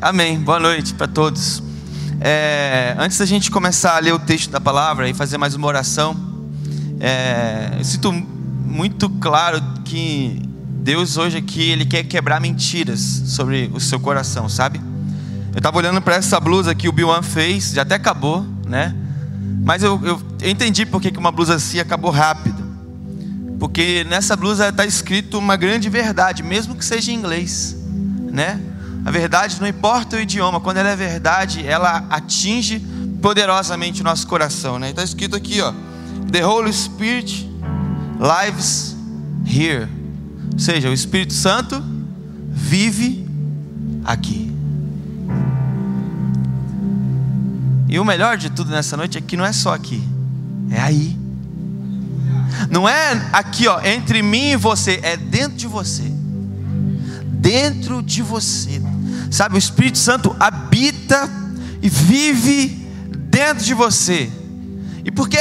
Amém. Boa noite para todos. É, antes da gente começar a ler o texto da palavra e fazer mais uma oração, é, eu sinto muito claro que Deus hoje aqui ele quer quebrar mentiras sobre o seu coração, sabe? Eu estava olhando para essa blusa que o Biwan fez, já até acabou, né? Mas eu, eu, eu entendi por que uma blusa assim acabou rápido. Porque nessa blusa está escrito uma grande verdade, mesmo que seja em inglês, né? A verdade não importa o idioma, quando ela é verdade, ela atinge poderosamente o nosso coração, né? Está escrito aqui, ó, The Holy Spirit lives here. Ou seja, o Espírito Santo vive aqui. E o melhor de tudo nessa noite é que não é só aqui, é aí. Não é aqui, ó, entre mim e você, é dentro de você. Dentro de você. Sabe, o Espírito Santo habita e vive dentro de você. E por que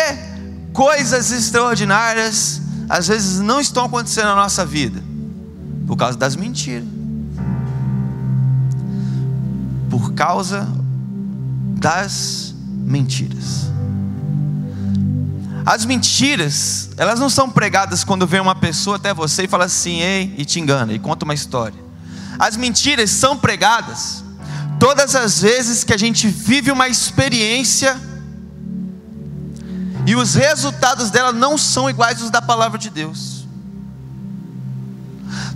coisas extraordinárias às vezes não estão acontecendo na nossa vida? Por causa das mentiras. Por causa das mentiras. As mentiras, elas não são pregadas quando vem uma pessoa até você e fala assim, ei, e te engana, e conta uma história. As mentiras são pregadas todas as vezes que a gente vive uma experiência e os resultados dela não são iguais aos da palavra de Deus.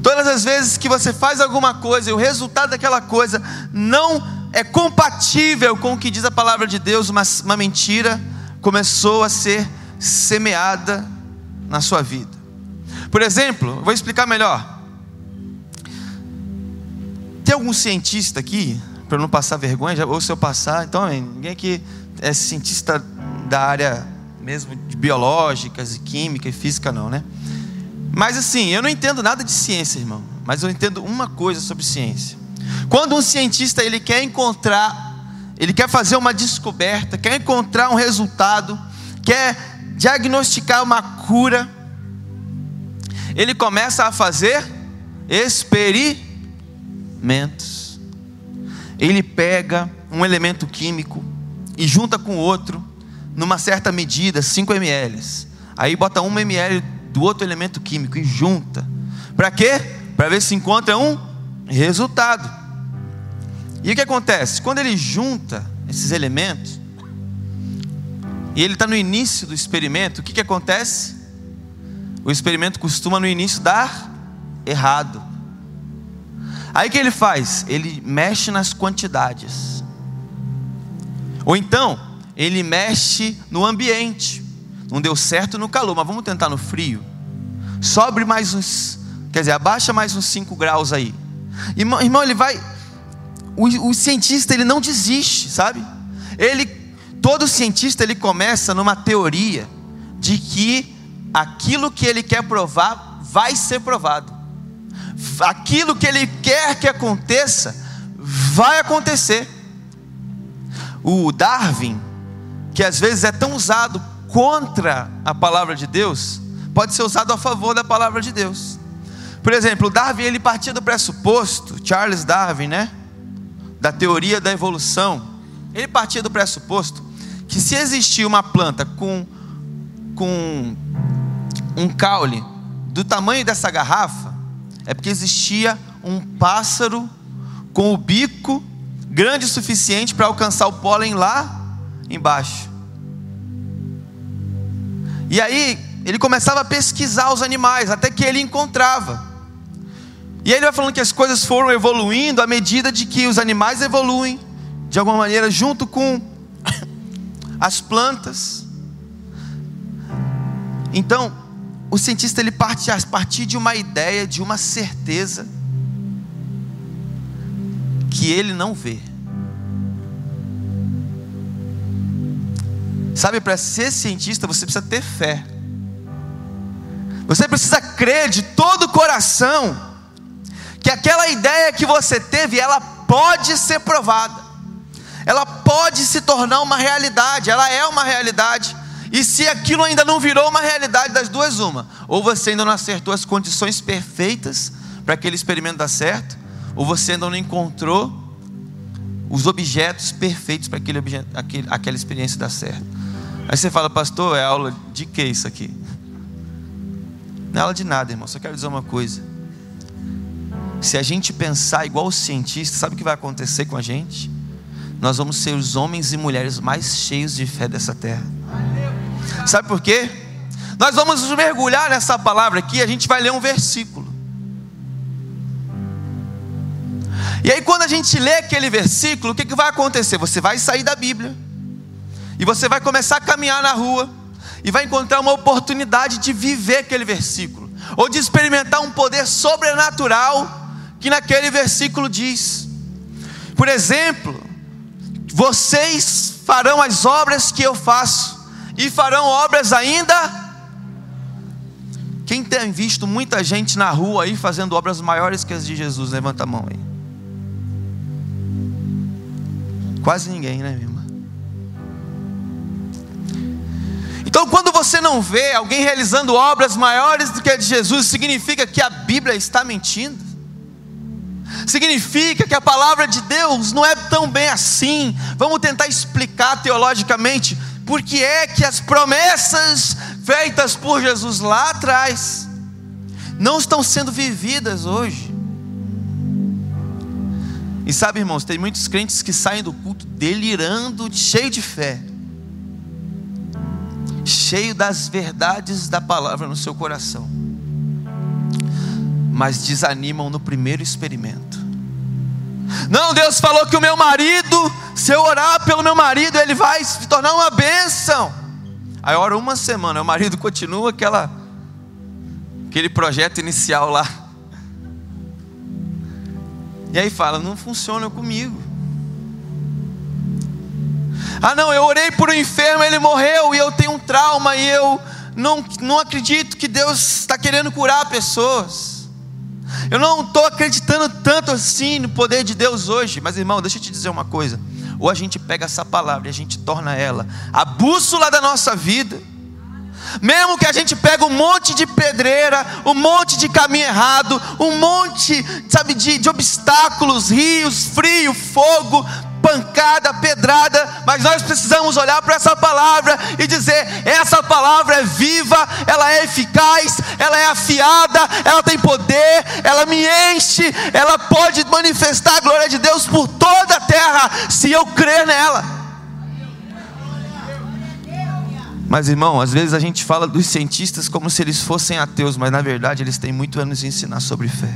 Todas as vezes que você faz alguma coisa e o resultado daquela coisa não é compatível com o que diz a palavra de Deus, uma, uma mentira começou a ser semeada na sua vida. Por exemplo, vou explicar melhor. Tem algum cientista aqui, para não passar vergonha, ou se eu passar, então ninguém aqui é cientista da área mesmo de biológicas e química e física, não, né? Mas assim, eu não entendo nada de ciência, irmão, mas eu entendo uma coisa sobre ciência. Quando um cientista ele quer encontrar, ele quer fazer uma descoberta, quer encontrar um resultado, quer diagnosticar uma cura, ele começa a fazer experimentos. Ele pega um elemento químico e junta com outro, numa certa medida, 5 ml. Aí bota 1 ml do outro elemento químico e junta. Para quê? Para ver se encontra um resultado. E o que acontece? Quando ele junta esses elementos, e ele está no início do experimento, o que, que acontece? O experimento costuma no início dar errado. Aí o que ele faz? Ele mexe nas quantidades. Ou então, ele mexe no ambiente. Não deu certo no calor, mas vamos tentar no frio. Sobe mais uns, quer dizer, abaixa mais uns 5 graus aí. Irmão, irmão ele vai. O, o cientista ele não desiste, sabe? Ele todo cientista ele começa numa teoria de que aquilo que ele quer provar vai ser provado. Aquilo que ele quer que aconteça vai acontecer. O Darwin, que às vezes é tão usado contra a palavra de Deus, pode ser usado a favor da palavra de Deus. Por exemplo, Darwin ele partia do pressuposto, Charles Darwin, né? Da teoria da evolução. Ele partia do pressuposto que se existir uma planta com, com um caule do tamanho dessa garrafa, é porque existia um pássaro com o bico grande o suficiente para alcançar o pólen lá embaixo. E aí ele começava a pesquisar os animais, até que ele encontrava. E aí ele vai falando que as coisas foram evoluindo à medida de que os animais evoluem, de alguma maneira, junto com as plantas. Então, o cientista ele parte a partir de uma ideia, de uma certeza que ele não vê. Sabe, para ser cientista você precisa ter fé. Você precisa crer de todo o coração que aquela ideia que você teve, ela pode ser provada ela pode se tornar uma realidade, ela é uma realidade. E se aquilo ainda não virou uma realidade, das duas, uma: ou você ainda não acertou as condições perfeitas para aquele experimento dar certo, ou você ainda não encontrou os objetos perfeitos para aquele objeto, aquele, aquela experiência dar certo. Aí você fala, pastor, é aula de que isso aqui? Não é aula de nada, irmão. Só quero dizer uma coisa. Se a gente pensar igual os cientistas, sabe o que vai acontecer com a gente? Nós vamos ser os homens e mulheres mais cheios de fé dessa terra. Sabe por quê? Nós vamos mergulhar nessa palavra aqui, a gente vai ler um versículo. E aí, quando a gente lê aquele versículo, o que, que vai acontecer? Você vai sair da Bíblia, e você vai começar a caminhar na rua, e vai encontrar uma oportunidade de viver aquele versículo, ou de experimentar um poder sobrenatural que naquele versículo diz. Por exemplo, vocês farão as obras que eu faço, e farão obras ainda. Quem tem visto muita gente na rua aí fazendo obras maiores que as de Jesus? Levanta a mão aí. Quase ninguém, né, minha irmã? Então, quando você não vê alguém realizando obras maiores do que a de Jesus, significa que a Bíblia está mentindo. Significa que a palavra de Deus não é tão bem assim. Vamos tentar explicar teologicamente por que é que as promessas feitas por Jesus lá atrás não estão sendo vividas hoje. E sabe, irmãos, tem muitos crentes que saem do culto delirando, cheio de fé, cheio das verdades da palavra no seu coração, mas desanimam no primeiro experimento. Não, Deus falou que o meu marido, se eu orar pelo meu marido, ele vai se tornar uma bênção. Aí ora uma semana, o marido continua aquela, aquele projeto inicial lá e aí fala: não funciona comigo. Ah, não, eu orei por um enfermo, ele morreu e eu tenho um trauma e eu não, não acredito que Deus está querendo curar pessoas. Eu não estou acreditando tanto assim no poder de Deus hoje. Mas irmão, deixa eu te dizer uma coisa. Ou a gente pega essa palavra e a gente torna ela a bússola da nossa vida. Mesmo que a gente pegue um monte de pedreira, um monte de caminho errado, um monte, sabe, de, de obstáculos, rios, frio, fogo, pancada, pedrada, mas nós precisamos olhar para essa palavra e dizer: essa palavra é viva, ela é eficaz, ela é afiada, ela tem poder, ela me enche, ela pode manifestar a glória de Deus por toda a terra, se eu crer nela. Mas irmão, às vezes a gente fala dos cientistas como se eles fossem ateus, mas na verdade eles têm muito a nos ensinar sobre fé.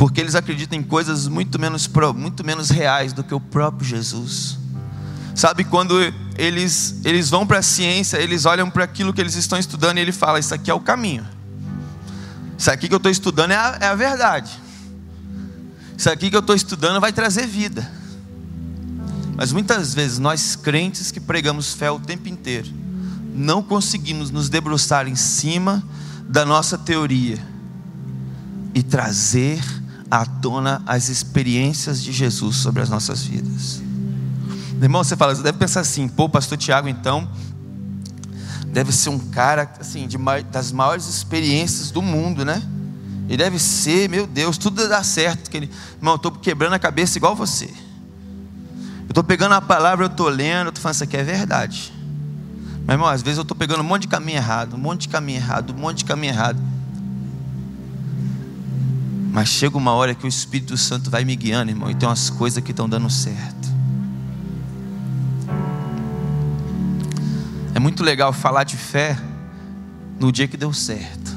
Porque eles acreditam em coisas muito menos, muito menos reais do que o próprio Jesus. Sabe quando eles, eles vão para a ciência, eles olham para aquilo que eles estão estudando e ele fala: Isso aqui é o caminho. Isso aqui que eu estou estudando é a, é a verdade. Isso aqui que eu estou estudando vai trazer vida. Mas muitas vezes nós crentes que pregamos fé o tempo inteiro, não conseguimos nos debruçar em cima da nossa teoria e trazer à tona as experiências de Jesus sobre as nossas vidas. Irmão, você fala, você deve pensar assim, pô, pastor Tiago, então, deve ser um cara, assim, de, das maiores experiências do mundo, né? Ele deve ser, meu Deus, tudo dá certo. Que ele, irmão, eu estou quebrando a cabeça igual você. Eu estou pegando a palavra, eu estou lendo, eu estou falando, isso aqui é verdade. Mas, irmão, às vezes eu estou pegando um monte de caminho errado, um monte de caminho errado, um monte de caminho errado. Mas chega uma hora que o Espírito Santo vai me guiando, irmão, e tem umas coisas que estão dando certo. É muito legal falar de fé no dia que deu certo.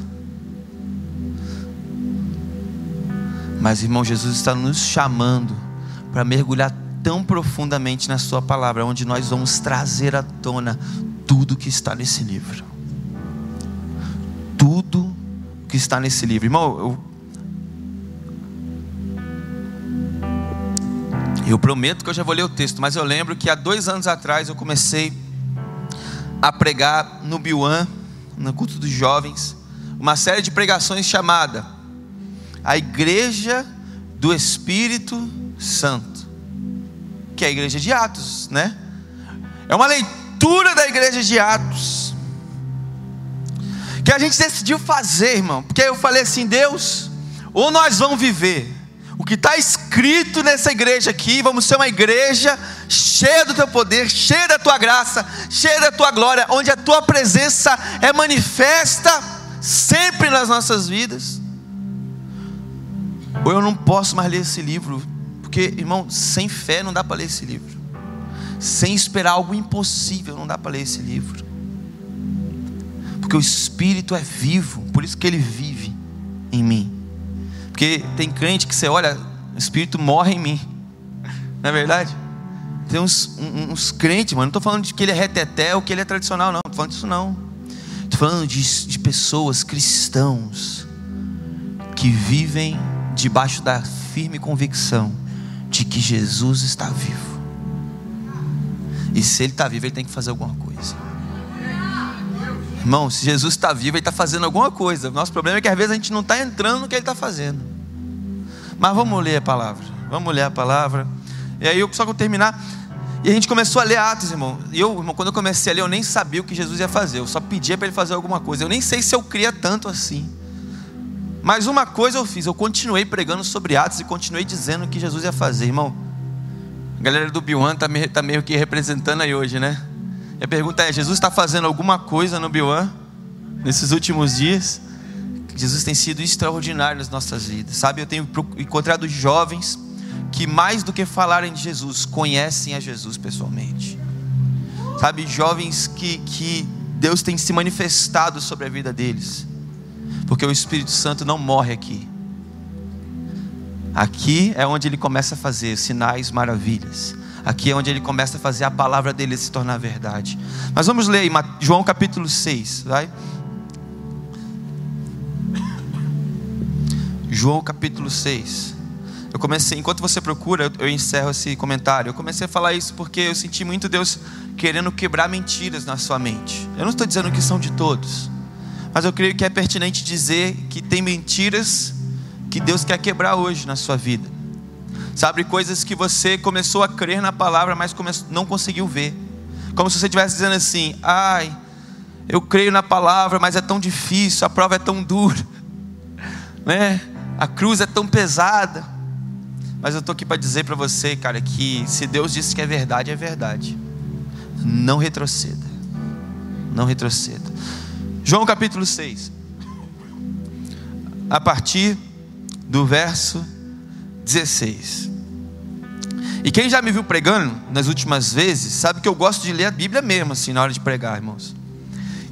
Mas, irmão, Jesus está nos chamando para mergulhar tão profundamente na Sua palavra, onde nós vamos trazer à tona tudo que está nesse livro. Tudo que está nesse livro. Irmão, eu, eu prometo que eu já vou ler o texto, mas eu lembro que há dois anos atrás eu comecei a pregar no Biuan, no culto dos jovens, uma série de pregações chamada A Igreja do Espírito Santo que é a igreja de Atos, né? É uma leitura da igreja de Atos. Que a gente decidiu fazer, irmão. Porque eu falei assim, Deus, ou nós vamos viver o que está escrito nessa igreja aqui, vamos ser uma igreja cheia do teu poder, cheia da tua graça, cheia da tua glória, onde a tua presença é manifesta sempre nas nossas vidas. Ou eu não posso mais ler esse livro, porque, irmão, sem fé não dá para ler esse livro, sem esperar algo impossível não dá para ler esse livro, porque o Espírito é vivo, por isso que ele vive em mim. Porque tem crente que você olha, o Espírito morre em mim. Não é verdade? Tem uns, uns crentes, mano. Não estou falando de que ele é reteté ou que ele é tradicional, não. Não estou falando disso, não. Estou falando de, de pessoas cristãos que vivem debaixo da firme convicção de que Jesus está vivo. E se ele está vivo, ele tem que fazer alguma coisa. Irmão, se Jesus está vivo, ele está fazendo alguma coisa. O nosso problema é que às vezes a gente não está entrando no que ele está fazendo. Mas vamos ler a palavra. Vamos ler a palavra. E aí, só que eu terminar. E a gente começou a ler Atos, irmão. E eu, irmão, quando eu comecei a ler, eu nem sabia o que Jesus ia fazer. Eu só pedia para ele fazer alguma coisa. Eu nem sei se eu cria tanto assim. Mas uma coisa eu fiz, eu continuei pregando sobre Atos e continuei dizendo o que Jesus ia fazer, irmão. A galera do Biwan está meio, tá meio que representando aí hoje, né? E a pergunta é: Jesus está fazendo alguma coisa no Biwan nesses últimos dias? Jesus tem sido extraordinário nas nossas vidas, sabe? Eu tenho encontrado jovens que, mais do que falarem de Jesus, conhecem a Jesus pessoalmente, sabe? Jovens que, que Deus tem se manifestado sobre a vida deles, porque o Espírito Santo não morre aqui. Aqui é onde ele começa a fazer sinais, maravilhas. Aqui é onde ele começa a fazer a palavra dele se tornar verdade. Mas vamos ler João capítulo 6, vai? João capítulo 6. Eu comecei, enquanto você procura, eu encerro esse comentário. Eu comecei a falar isso porque eu senti muito Deus querendo quebrar mentiras na sua mente. Eu não estou dizendo que são de todos, mas eu creio que é pertinente dizer que tem mentiras que Deus quer quebrar hoje na sua vida. Sabe, coisas que você começou a crer na palavra, mas não conseguiu ver. Como se você estivesse dizendo assim: ai, eu creio na palavra, mas é tão difícil, a prova é tão dura, né? a cruz é tão pesada. Mas eu estou aqui para dizer para você, cara, que se Deus disse que é verdade, é verdade. Não retroceda. Não retroceda. João capítulo 6. A partir do verso 16. E quem já me viu pregando nas últimas vezes, sabe que eu gosto de ler a Bíblia mesmo, assim, na hora de pregar, irmãos.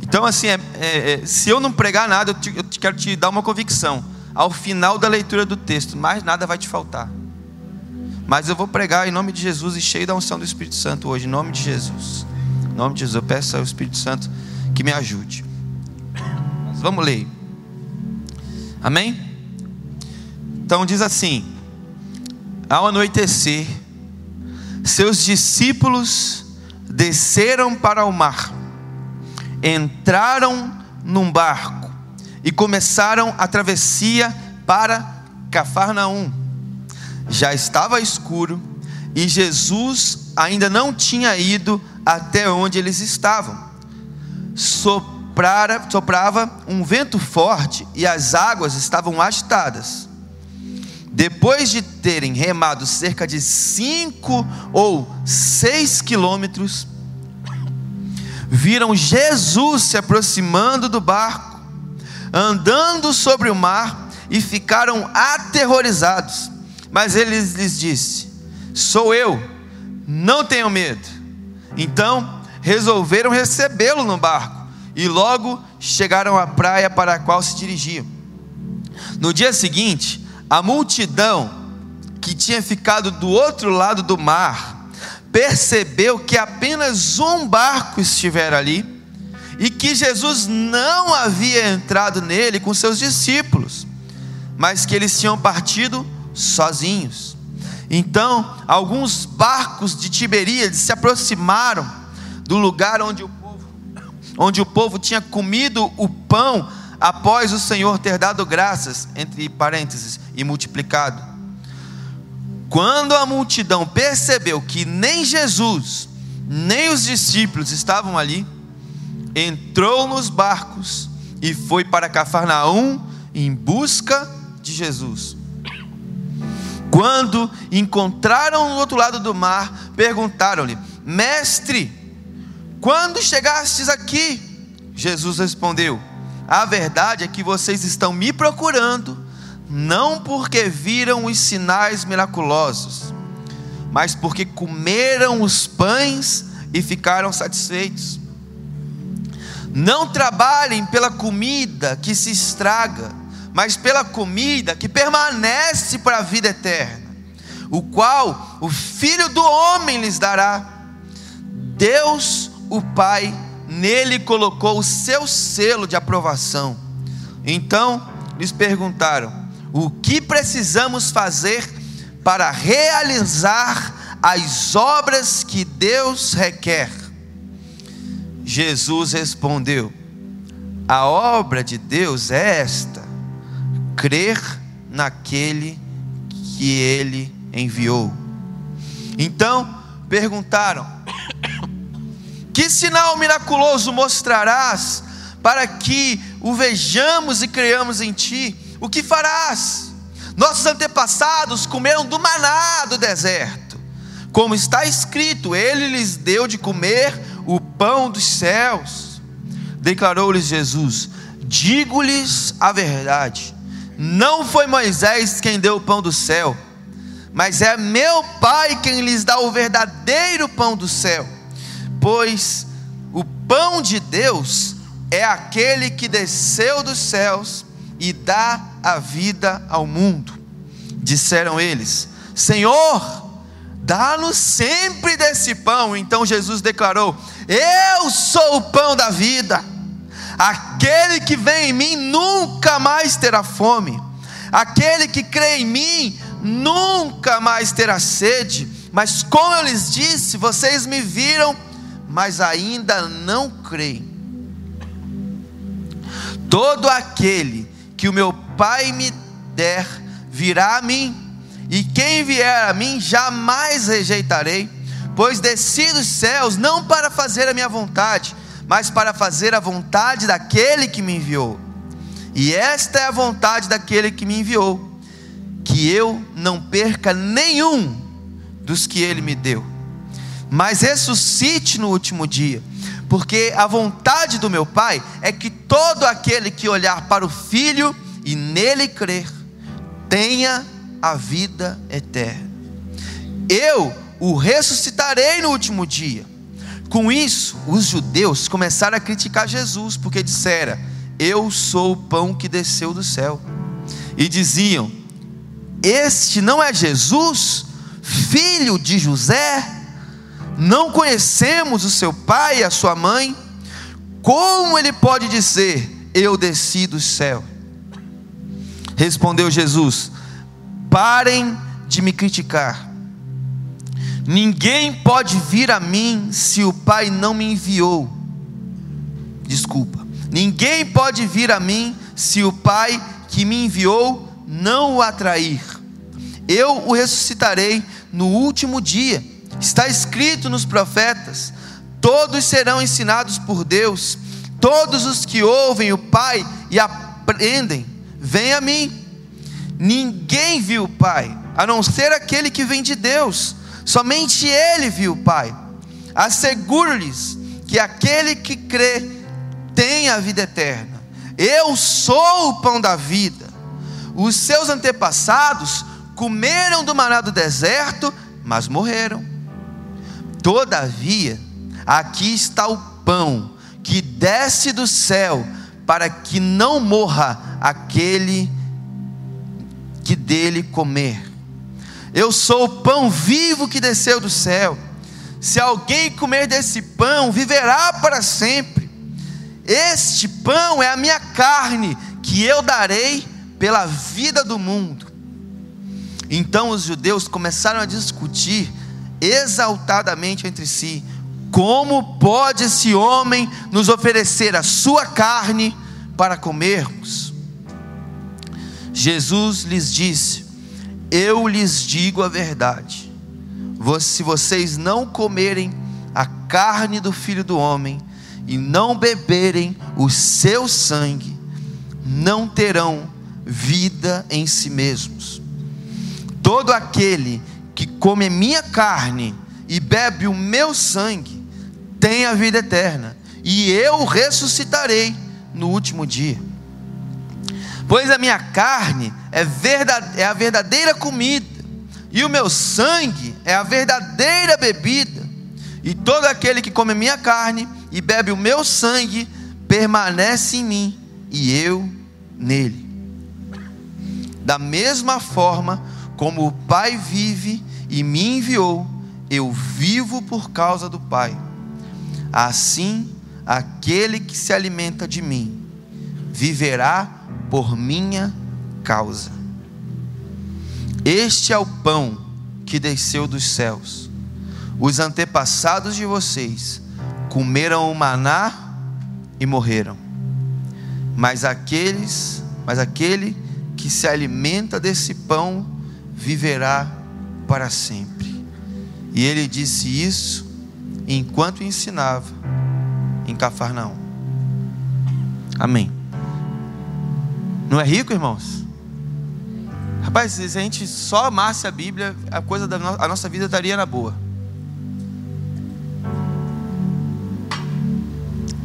Então, assim, é, é, é, se eu não pregar nada, eu, te, eu quero te dar uma convicção. Ao final da leitura do texto, mais nada vai te faltar. Mas eu vou pregar em nome de Jesus e cheio da unção do Espírito Santo hoje, em nome de Jesus. Em nome de Jesus, eu peço ao Espírito Santo que me ajude. Mas vamos ler. Amém? Então diz assim: Ao anoitecer, seus discípulos desceram para o mar, entraram num barco e começaram a travessia para Cafarnaum. Já estava escuro e Jesus ainda não tinha ido até onde eles estavam. Soprara, soprava um vento forte e as águas estavam agitadas. Depois de terem remado cerca de cinco ou seis quilômetros, viram Jesus se aproximando do barco, andando sobre o mar, e ficaram aterrorizados. Mas ele lhes disse: Sou eu, não tenham medo. Então resolveram recebê-lo no barco e logo chegaram à praia para a qual se dirigiam. No dia seguinte, a multidão que tinha ficado do outro lado do mar percebeu que apenas um barco estivera ali e que Jesus não havia entrado nele com seus discípulos, mas que eles tinham partido sozinhos. Então, alguns barcos de Tiberíades se aproximaram do lugar onde o povo, onde o povo tinha comido o pão após o Senhor ter dado graças, entre parênteses, e multiplicado. Quando a multidão percebeu que nem Jesus, nem os discípulos estavam ali, entrou nos barcos e foi para Cafarnaum em busca de Jesus. Quando encontraram no outro lado do mar, perguntaram-lhe: Mestre, quando chegastes aqui? Jesus respondeu: A verdade é que vocês estão me procurando, não porque viram os sinais miraculosos, mas porque comeram os pães e ficaram satisfeitos. Não trabalhem pela comida que se estraga, mas pela comida que permanece para a vida eterna, o qual o Filho do Homem lhes dará. Deus, o Pai, nele colocou o seu selo de aprovação. Então lhes perguntaram: o que precisamos fazer para realizar as obras que Deus requer? Jesus respondeu: A obra de Deus é esta: crer naquele que ele enviou. Então perguntaram: Que sinal miraculoso mostrarás para que o vejamos e creamos em ti? O que farás? Nossos antepassados comeram do maná do deserto, como está escrito: Ele lhes deu de comer o pão dos céus. Declarou-lhes Jesus: Digo-lhes a verdade, não foi Moisés quem deu o pão do céu, mas é meu Pai quem lhes dá o verdadeiro pão do céu. Pois o pão de Deus é aquele que desceu dos céus e dá a vida ao mundo. Disseram eles: Senhor, dá-nos sempre desse pão. Então Jesus declarou: Eu sou o pão da vida. Aquele que vem em mim nunca mais terá fome. Aquele que crê em mim nunca mais terá sede. Mas como eu lhes disse, vocês me viram, mas ainda não creem. Todo aquele que o meu Pai me der virá a mim e quem vier a mim jamais rejeitarei, pois desci dos céus não para fazer a minha vontade, mas para fazer a vontade daquele que me enviou. E esta é a vontade daquele que me enviou, que eu não perca nenhum dos que ele me deu, mas ressuscite no último dia, porque a vontade do meu Pai é que todo aquele que olhar para o Filho e nele crer, tenha a vida eterna. Eu o ressuscitarei no último dia. Com isso, os judeus começaram a criticar Jesus, porque disseram: Eu sou o pão que desceu do céu. E diziam: Este não é Jesus, filho de José? Não conhecemos o seu pai e a sua mãe? Como ele pode dizer: Eu desci do céu? Respondeu Jesus: Parem de me criticar. Ninguém pode vir a mim se o Pai não me enviou. Desculpa. Ninguém pode vir a mim se o Pai que me enviou não o atrair. Eu o ressuscitarei no último dia. Está escrito nos profetas: todos serão ensinados por Deus. Todos os que ouvem o Pai e aprendem, vêm a mim. Ninguém viu o Pai, a não ser aquele que vem de Deus. Somente Ele viu o Pai. Asseguro-lhes que aquele que crê tem a vida eterna. Eu sou o pão da vida. Os seus antepassados comeram do maná do deserto, mas morreram. Todavia, aqui está o pão que desce do céu, para que não morra aquele que dele comer. Eu sou o pão vivo que desceu do céu. Se alguém comer desse pão, viverá para sempre. Este pão é a minha carne, que eu darei pela vida do mundo. Então os judeus começaram a discutir exaltadamente entre si: como pode esse homem nos oferecer a sua carne para comermos? Jesus lhes disse: Eu lhes digo a verdade. Se vocês não comerem a carne do filho do homem e não beberem o seu sangue, não terão vida em si mesmos. todo aquele que come minha carne e bebe o meu sangue tem a vida eterna, e eu ressuscitarei no último dia. Pois a minha carne é, verdade, é a verdadeira comida, e o meu sangue é a verdadeira bebida. E todo aquele que come minha carne e bebe o meu sangue permanece em mim, e eu nele. Da mesma forma como o Pai vive e me enviou, eu vivo por causa do Pai. Assim, aquele que se alimenta de mim viverá por minha causa. Este é o pão que desceu dos céus. Os antepassados de vocês comeram o maná e morreram. Mas aqueles, mas aquele que se alimenta desse pão viverá para sempre. E ele disse isso enquanto ensinava em Cafarnaum. Amém. Não é rico, irmãos? Rapaz, se a gente só amasse a Bíblia, a coisa da no a nossa vida estaria na boa.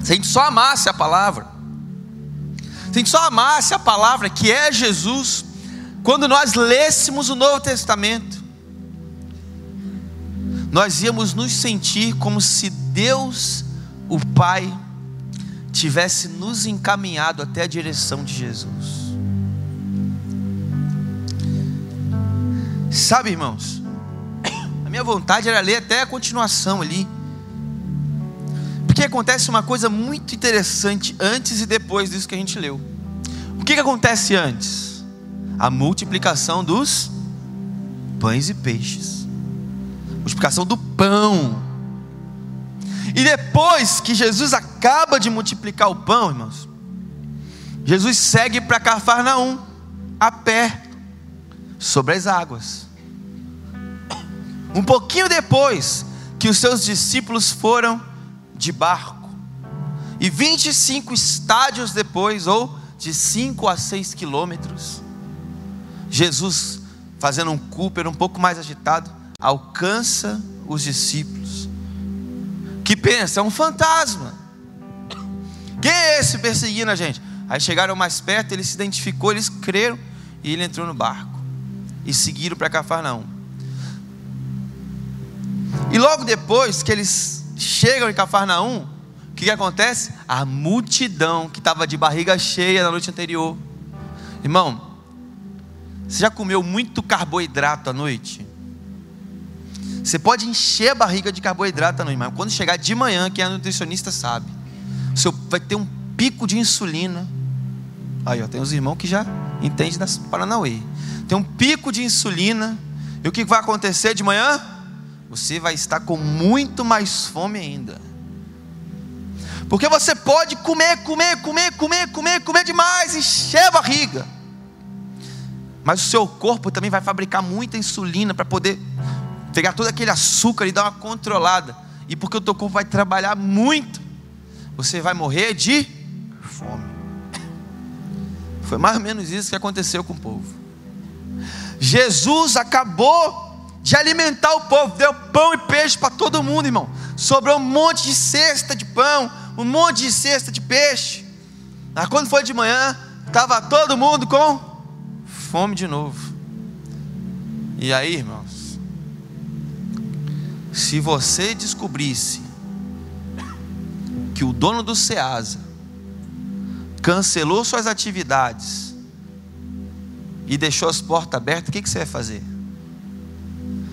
Se a gente só amasse a palavra, se a gente só amasse a palavra que é Jesus, quando nós lêssemos o Novo Testamento, nós íamos nos sentir como se Deus, o Pai, tivesse nos encaminhado até a direção de Jesus. Sabe, irmãos, a minha vontade era ler até a continuação ali. Porque acontece uma coisa muito interessante antes e depois disso que a gente leu. O que, que acontece antes? A multiplicação dos pães e peixes. Multiplicação do pão. E depois que Jesus acaba de multiplicar o pão, irmãos, Jesus segue para Cafarnaum, a pé, sobre as águas. Um pouquinho depois que os seus discípulos foram de barco, e 25 estádios depois, ou de 5 a 6 quilômetros, Jesus, fazendo um Cooper um pouco mais agitado, alcança os discípulos, que pensa, é um fantasma. Quem é esse perseguindo a gente? Aí chegaram mais perto, ele se identificou, eles creram e ele entrou no barco e seguiram para Cafarnaum. E logo depois que eles chegam em Cafarnaum, o que, que acontece? A multidão que estava de barriga cheia na noite anterior. Irmão, você já comeu muito carboidrato à noite? Você pode encher a barriga de carboidrato à noite, mas quando chegar de manhã, quem é nutricionista sabe, você vai ter um pico de insulina. Aí, ó, tem os irmãos que já entendem das Paranauê. Tem um pico de insulina. E o que vai acontecer de manhã? Você vai estar com muito mais fome ainda. Porque você pode comer, comer, comer, comer, comer, comer demais, encher a barriga. Mas o seu corpo também vai fabricar muita insulina para poder pegar todo aquele açúcar e dar uma controlada. E porque o teu corpo vai trabalhar muito, você vai morrer de fome. Foi mais ou menos isso que aconteceu com o povo. Jesus acabou de alimentar o povo, deu pão e peixe para todo mundo, irmão. Sobrou um monte de cesta de pão, um monte de cesta de peixe. Mas quando foi de manhã, estava todo mundo com fome de novo. E aí, irmãos, se você descobrisse que o dono do Ceasa cancelou suas atividades e deixou as portas abertas, o que, que você vai fazer?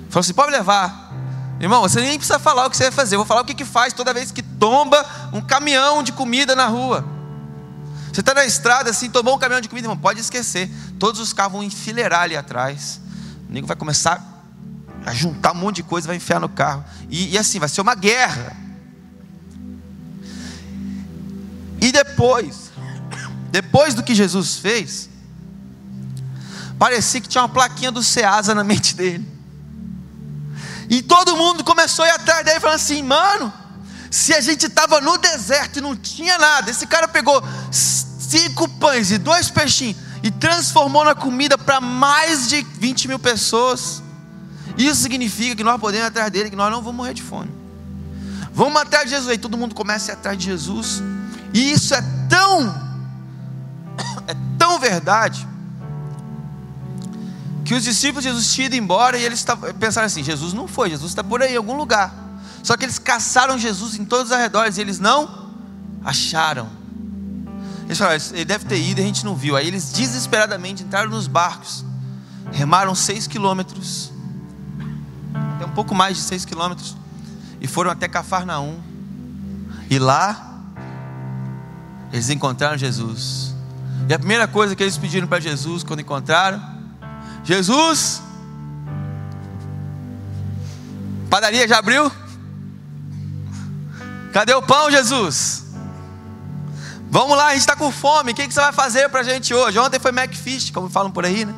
Falou assim: pode levar. Irmão, você nem precisa falar o que você vai fazer. Eu vou falar o que, que faz toda vez que tomba um caminhão de comida na rua. Você está na estrada assim, tomou um caminhão de comida, irmão, pode esquecer. Todos os carros vão enfileirar ali atrás. O nego vai começar a juntar um monte de coisa, vai enfiar no carro. E, e assim, vai ser uma guerra. E depois, depois do que Jesus fez, parecia que tinha uma plaquinha do Ceasa na mente dele. E todo mundo começou a ir atrás dele, falando assim: mano, se a gente estava no deserto e não tinha nada, esse cara pegou cinco pães e dois peixinhos e transformou na comida para mais de 20 mil pessoas. Isso significa que nós podemos ir atrás dele, que nós não vamos morrer de fome. Vamos atrás de Jesus. Aí todo mundo começa a ir atrás de Jesus. E isso é tão, é tão verdade, que os discípulos de Jesus tinham ido embora e eles pensaram assim: Jesus não foi, Jesus está por aí em algum lugar. Só que eles caçaram Jesus em todos os arredores e eles não acharam. Eles falaram: ele deve ter ido e a gente não viu. Aí eles desesperadamente entraram nos barcos, remaram seis quilômetros, até um pouco mais de seis quilômetros, e foram até Cafarnaum. E lá, eles encontraram Jesus. E a primeira coisa que eles pediram para Jesus quando encontraram: Jesus, padaria já abriu? Cadê o pão, Jesus? Vamos lá, a gente está com fome. O que, que você vai fazer para a gente hoje? Ontem foi McFish, como falam por aí, né?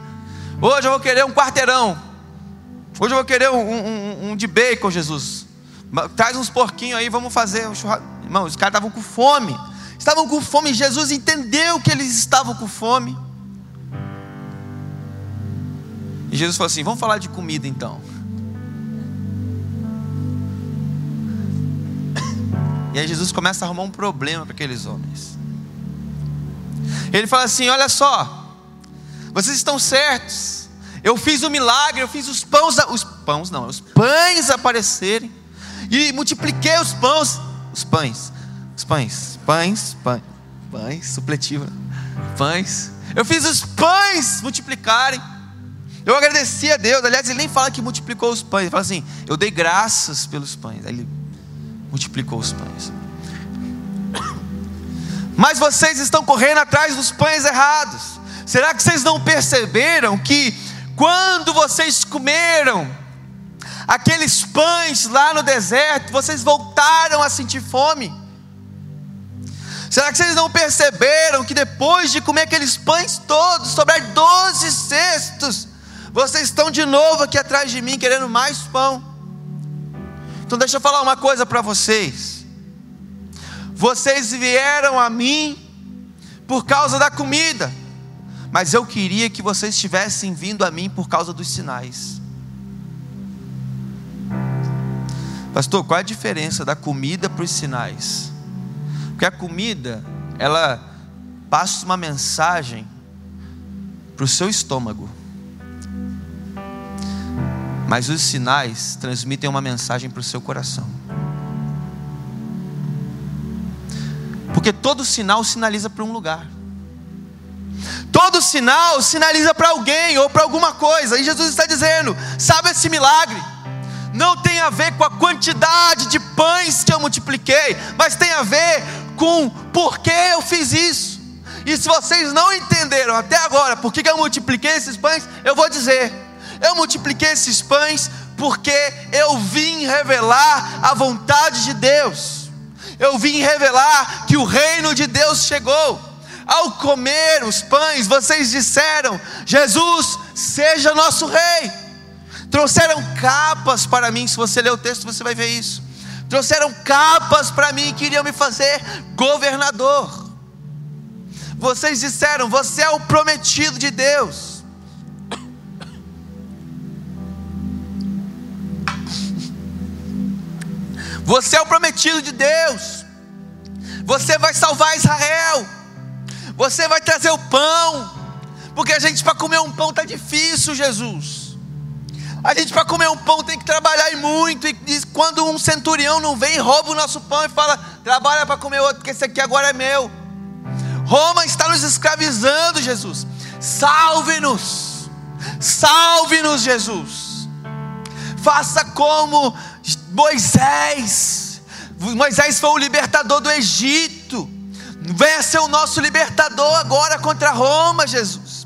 Hoje eu vou querer um quarteirão. Hoje eu vou querer um, um, um de bacon, Jesus. Traz uns porquinhos aí, vamos fazer um churrasco. Irmão, os caras estavam com fome. Estavam com fome. Jesus entendeu que eles estavam com fome. E Jesus falou assim: vamos falar de comida então. E aí Jesus começa a arrumar um problema para aqueles homens. Ele fala assim: olha só, vocês estão certos. Eu fiz o um milagre, eu fiz os pães, os pães não, os pães aparecerem e multipliquei os pães, os pães, os pães, pães, pães, pães, supletiva, pães. Eu fiz os pães multiplicarem. Eu agradeci a Deus. Aliás, ele nem fala que multiplicou os pães. Ele fala assim: Eu dei graças pelos pães. Aí ele multiplicou os pães. Mas vocês estão correndo atrás dos pães errados. Será que vocês não perceberam que quando vocês comeram aqueles pães lá no deserto, vocês voltaram a sentir fome? Será que vocês não perceberam que depois de comer aqueles pães todos, sobrar doze cestos, vocês estão de novo aqui atrás de mim querendo mais pão? Então deixa eu falar uma coisa para vocês. Vocês vieram a mim por causa da comida mas eu queria que vocês estivessem vindo a mim por causa dos sinais. Pastor, qual é a diferença da comida para os sinais? Porque a comida, ela passa uma mensagem para o seu estômago. Mas os sinais transmitem uma mensagem para o seu coração. Porque todo sinal sinaliza para um lugar. Todo sinal sinaliza para alguém ou para alguma coisa. E Jesus está dizendo: sabe esse milagre? Não tem a ver com a quantidade de pães que eu multipliquei, mas tem a ver com por que eu fiz isso. E se vocês não entenderam até agora por que eu multipliquei esses pães, eu vou dizer: eu multipliquei esses pães porque eu vim revelar a vontade de Deus. Eu vim revelar que o reino de Deus chegou. Ao comer os pães, vocês disseram: Jesus, seja nosso rei. Trouxeram capas para mim. Se você ler o texto, você vai ver isso. Trouxeram capas para mim e queriam me fazer governador. Vocês disseram: Você é o prometido de Deus. Você é o prometido de Deus. Você vai salvar Israel. Você vai trazer o pão, porque a gente para comer um pão tá difícil, Jesus. A gente para comer um pão tem que trabalhar e muito. E quando um centurião não vem, rouba o nosso pão e fala: trabalha para comer outro, porque esse aqui agora é meu. Roma está nos escravizando, Jesus. Salve-nos, salve-nos, Jesus. Faça como Moisés. Moisés foi o libertador do Egito. Venha ser o nosso libertador agora contra Roma, Jesus.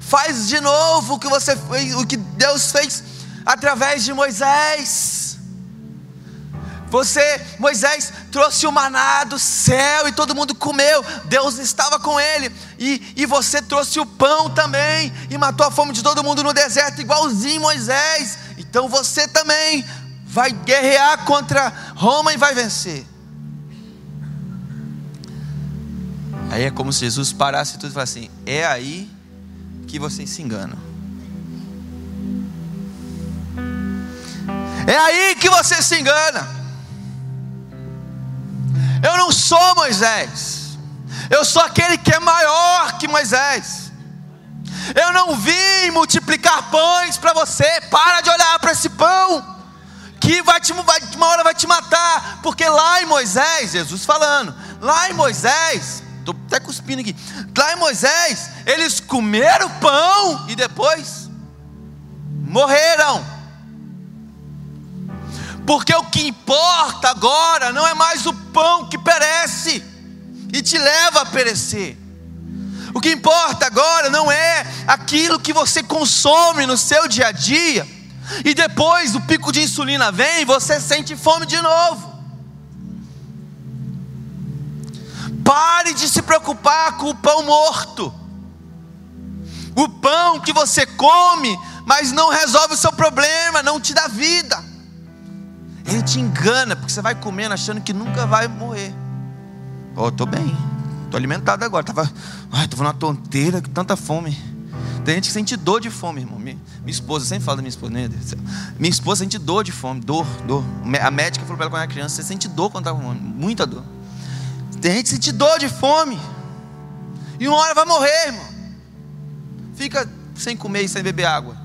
Faz de novo o que você fez, o que Deus fez através de Moisés. Você, Moisés, trouxe o maná do céu e todo mundo comeu. Deus estava com ele. E, e você trouxe o pão também e matou a fome de todo mundo no deserto, igualzinho Moisés. Então você também vai guerrear contra Roma e vai vencer. Aí é como se Jesus parasse tudo e falasse assim: é aí que vocês se enganam. É aí que você se engana. Eu não sou Moisés. Eu sou aquele que é maior que Moisés. Eu não vim multiplicar pães para você. Para de olhar para esse pão que vai te, vai, uma hora vai te matar, porque lá em Moisés, Jesus falando, lá em Moisés, estou até cuspindo aqui, lá em Moisés, eles comeram pão e depois morreram. Porque o que importa agora não é mais o pão que perece e te leva a perecer. O que importa agora não é aquilo que você consome no seu dia a dia, e depois o pico de insulina vem e você sente fome de novo. Pare de se preocupar com o pão morto. O pão que você come, mas não resolve o seu problema, não te dá vida. Ele te engana, porque você vai comendo achando que nunca vai morrer. Oh, estou bem, estou alimentado agora. Tava, ai, estou numa tonteira, com tanta fome. Tem gente que sente dor de fome, irmão. Minha, minha esposa, sempre fala da minha esposa, né? Minha esposa sente dor de fome, dor, dor. A médica falou para ela quando era criança: você sente dor quando está com fome, muita dor. Tem gente que sente dor de fome, e uma hora vai morrer, irmão. Fica sem comer e sem beber água.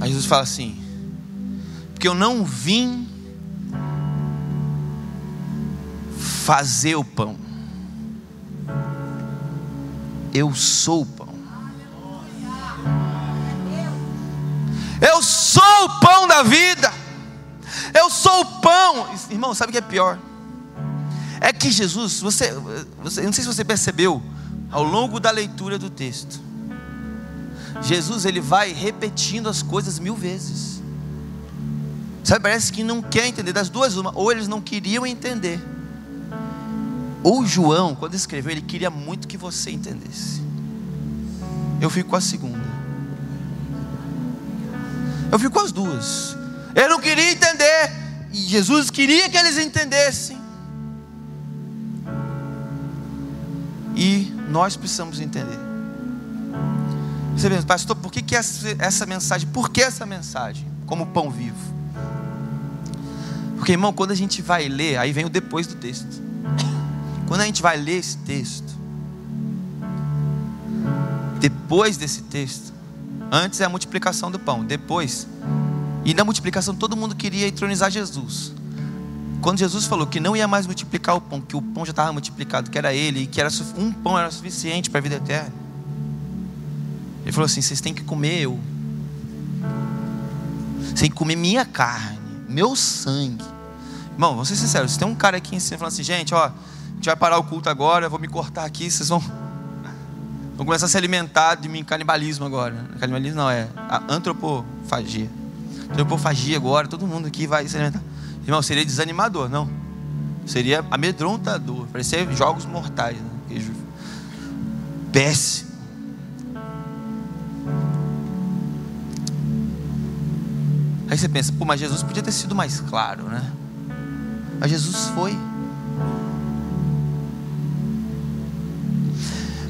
Aí Jesus fala assim: porque eu não vim fazer o pão eu sou o pão. Eu sou o pão da vida. Eu sou o pão. Irmão, sabe o que é pior? É que Jesus, você, você, eu não sei se você percebeu ao longo da leitura do texto. Jesus ele vai repetindo as coisas mil vezes. Sabe, parece que não quer entender das duas uma, ou eles não queriam entender, ou João, quando escreveu, ele queria muito que você entendesse. Eu fico com a segunda. Eu fico com as duas. Eu não queria entender. E Jesus queria que eles entendessem. E nós precisamos entender. Você vê, pastor, por que, que essa, essa mensagem? Por que essa mensagem? Como pão vivo. Porque, irmão, quando a gente vai ler, aí vem o depois do texto. Quando a gente vai ler esse texto, depois desse texto, antes é a multiplicação do pão, depois, e na multiplicação todo mundo queria entronizar Jesus. Quando Jesus falou que não ia mais multiplicar o pão, que o pão já estava multiplicado, que era ele, e que era um pão era suficiente para a vida eterna. Ele falou assim: vocês têm que comer eu. Vocês têm que comer minha carne, meu sangue. Irmão, vamos ser sinceros, se tem um cara aqui em cima falando assim, gente, ó, gente vai parar o culto agora, eu vou me cortar aqui, vocês vão, vão começar a se alimentar de mim, canibalismo agora. Canibalismo não, é antropofagia. Antropofagia agora, todo mundo aqui vai se alimentar. Irmão, seria desanimador, não? Seria amedrontador, parecia jogos mortais. Né? Péssimo. Aí você pensa, pô, mas Jesus podia ter sido mais claro, né? Mas Jesus foi.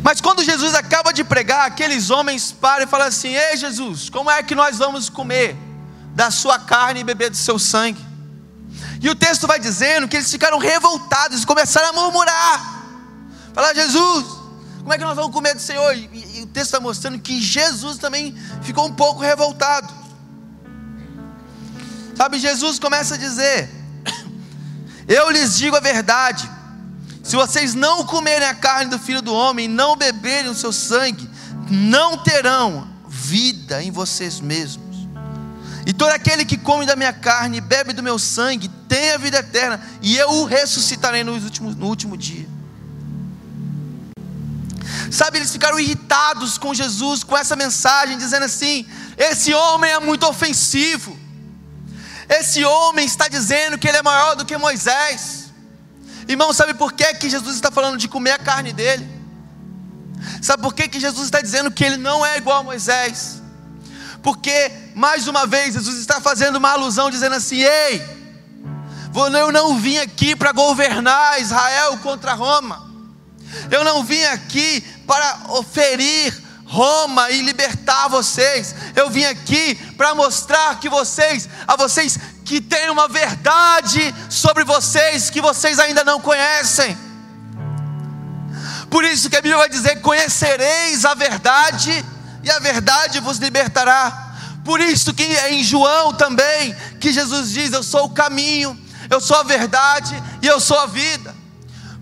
Mas quando Jesus acaba de pregar, aqueles homens param e falam assim: Ei Jesus, como é que nós vamos comer da sua carne e beber do seu sangue? E o texto vai dizendo que eles ficaram revoltados e começaram a murmurar. Falar, Jesus, como é que nós vamos comer do Senhor? E, e o texto está mostrando que Jesus também ficou um pouco revoltado. Sabe, Jesus começa a dizer: Eu lhes digo a verdade se vocês não comerem a carne do filho do homem, não beberem o seu sangue, não terão vida em vocês mesmos. E todo aquele que come da minha carne e bebe do meu sangue tem a vida eterna, e eu o ressuscitarei no último, no último dia. Sabe, eles ficaram irritados com Jesus, com essa mensagem, dizendo assim: esse homem é muito ofensivo, esse homem está dizendo que ele é maior do que Moisés. Irmão, sabe por que, que Jesus está falando de comer a carne dele? Sabe por que, que Jesus está dizendo que ele não é igual a Moisés? Porque, mais uma vez, Jesus está fazendo uma alusão, dizendo assim: Ei, eu não vim aqui para governar Israel contra Roma. Eu não vim aqui para oferir Roma e libertar vocês. Eu vim aqui para mostrar que vocês, a vocês que tem uma verdade sobre vocês que vocês ainda não conhecem. Por isso que a Bíblia vai dizer: "Conhecereis a verdade, e a verdade vos libertará". Por isso que é em João também que Jesus diz: "Eu sou o caminho, eu sou a verdade e eu sou a vida".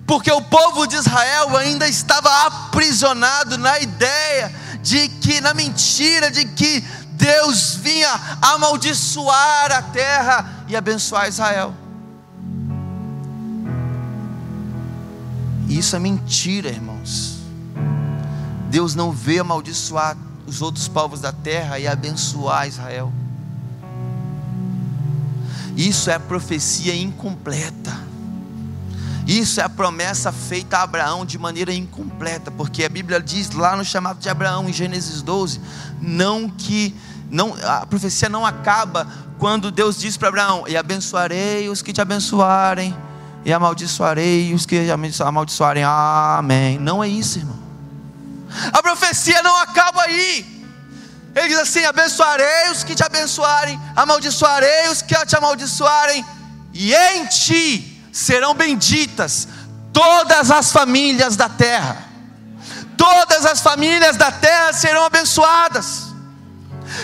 Porque o povo de Israel ainda estava aprisionado na ideia de que na mentira de que Deus vinha amaldiçoar a terra e abençoar Israel. Isso é mentira, irmãos. Deus não veio amaldiçoar os outros povos da terra e abençoar Israel. Isso é profecia incompleta. Isso é a promessa feita a Abraão de maneira incompleta, porque a Bíblia diz lá no chamado de Abraão em Gênesis 12, não que não, a profecia não acaba quando Deus diz para Abraão: "E abençoarei os que te abençoarem, e amaldiçoarei os que amaldiçoarem". Amém. Não é isso, irmão. A profecia não acaba aí. Ele diz assim: abençoarei os que te abençoarem, amaldiçoarei os que te amaldiçoarem, e em ti serão benditas todas as famílias da terra. Todas as famílias da terra serão abençoadas.